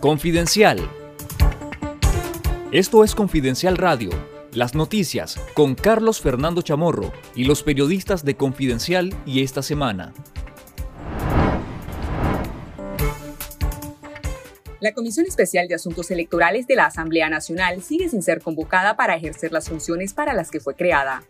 Confidencial. Esto es Confidencial Radio, las noticias con Carlos Fernando Chamorro y los periodistas de Confidencial y esta semana. La Comisión Especial de Asuntos Electorales de la Asamblea Nacional sigue sin ser convocada para ejercer las funciones para las que fue creada.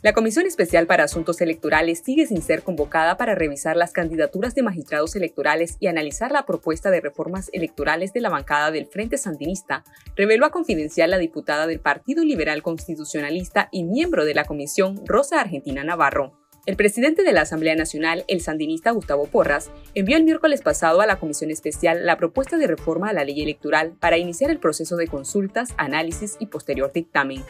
La Comisión Especial para Asuntos Electorales sigue sin ser convocada para revisar las candidaturas de magistrados electorales y analizar la propuesta de reformas electorales de la bancada del Frente Sandinista, reveló a Confidencial la diputada del Partido Liberal Constitucionalista y miembro de la comisión, Rosa Argentina Navarro. El presidente de la Asamblea Nacional, el sandinista Gustavo Porras, envió el miércoles pasado a la Comisión Especial la propuesta de reforma a la ley electoral para iniciar el proceso de consultas, análisis y posterior dictamen.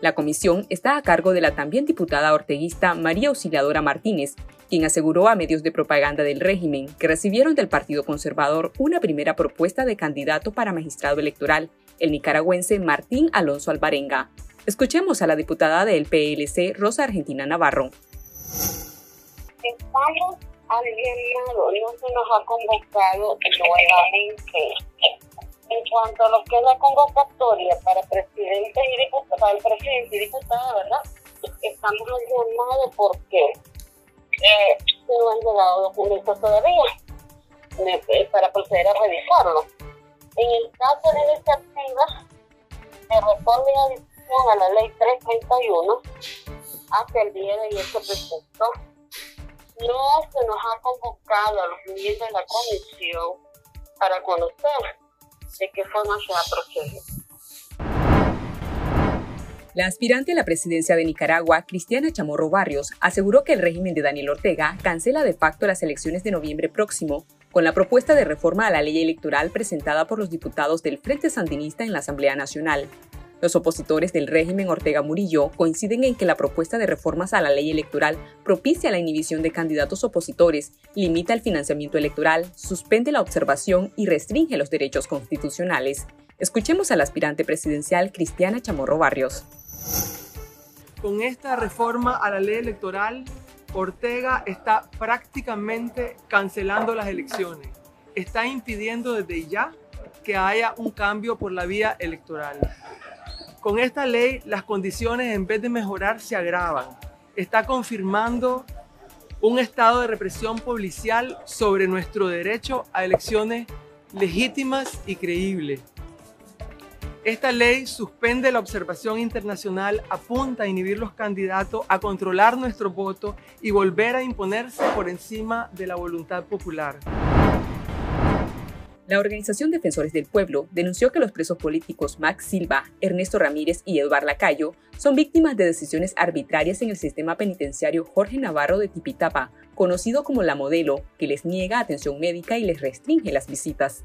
La comisión está a cargo de la también diputada orteguista María Auxiliadora Martínez, quien aseguró a medios de propaganda del régimen que recibieron del Partido Conservador una primera propuesta de candidato para magistrado electoral, el nicaragüense Martín Alonso Alvarenga. Escuchemos a la diputada del PLC, Rosa Argentina Navarro. Estamos alineados, no se nos ha convocado nuevamente en cuanto a lo que es la convocatoria para presidente el presidente y diputada, ¿verdad? Estamos llamados porque eh, no han llegado documentos todavía eh, para proceder a revisarlo. En el caso de iniciativa de reforma y adición a la ley 331, hasta el día de hoy este precepto, no se nos ha convocado a los miembros de la comisión para conocer de qué forma se va a. La aspirante a la presidencia de Nicaragua, Cristiana Chamorro Barrios, aseguró que el régimen de Daniel Ortega cancela de facto las elecciones de noviembre próximo con la propuesta de reforma a la ley electoral presentada por los diputados del Frente Sandinista en la Asamblea Nacional. Los opositores del régimen Ortega Murillo coinciden en que la propuesta de reformas a la ley electoral propicia la inhibición de candidatos opositores, limita el financiamiento electoral, suspende la observación y restringe los derechos constitucionales. Escuchemos al aspirante presidencial Cristiana Chamorro Barrios. Con esta reforma a la ley electoral, Ortega está prácticamente cancelando las elecciones. Está impidiendo desde ya que haya un cambio por la vía electoral. Con esta ley las condiciones en vez de mejorar se agravan. Está confirmando un estado de represión policial sobre nuestro derecho a elecciones legítimas y creíbles. Esta ley suspende la observación internacional, apunta a inhibir los candidatos, a controlar nuestro voto y volver a imponerse por encima de la voluntad popular. La Organización Defensores del Pueblo denunció que los presos políticos Max Silva, Ernesto Ramírez y Eduardo Lacayo son víctimas de decisiones arbitrarias en el sistema penitenciario Jorge Navarro de Tipitapa, conocido como La Modelo, que les niega atención médica y les restringe las visitas.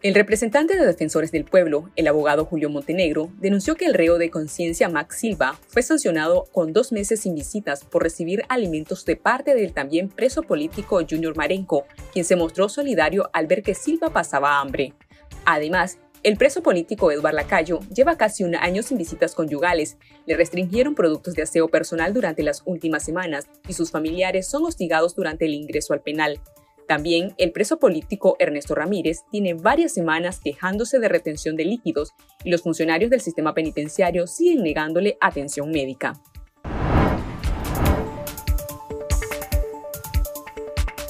El representante de Defensores del Pueblo, el abogado Julio Montenegro, denunció que el reo de conciencia Max Silva fue sancionado con dos meses sin visitas por recibir alimentos de parte del también preso político Junior Marenco, quien se mostró solidario al ver que Silva pasaba hambre. Además, el preso político Eduardo Lacayo lleva casi un año sin visitas conyugales, le restringieron productos de aseo personal durante las últimas semanas y sus familiares son hostigados durante el ingreso al penal. También el preso político Ernesto Ramírez tiene varias semanas quejándose de retención de líquidos y los funcionarios del sistema penitenciario siguen negándole atención médica.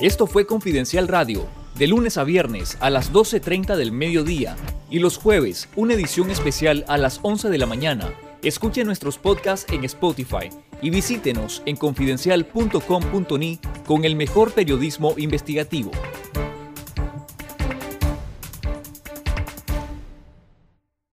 Esto fue Confidencial Radio, de lunes a viernes a las 12.30 del mediodía y los jueves una edición especial a las 11 de la mañana. Escuche nuestros podcasts en Spotify y visítenos en confidencial.com.ni con el mejor periodismo investigativo.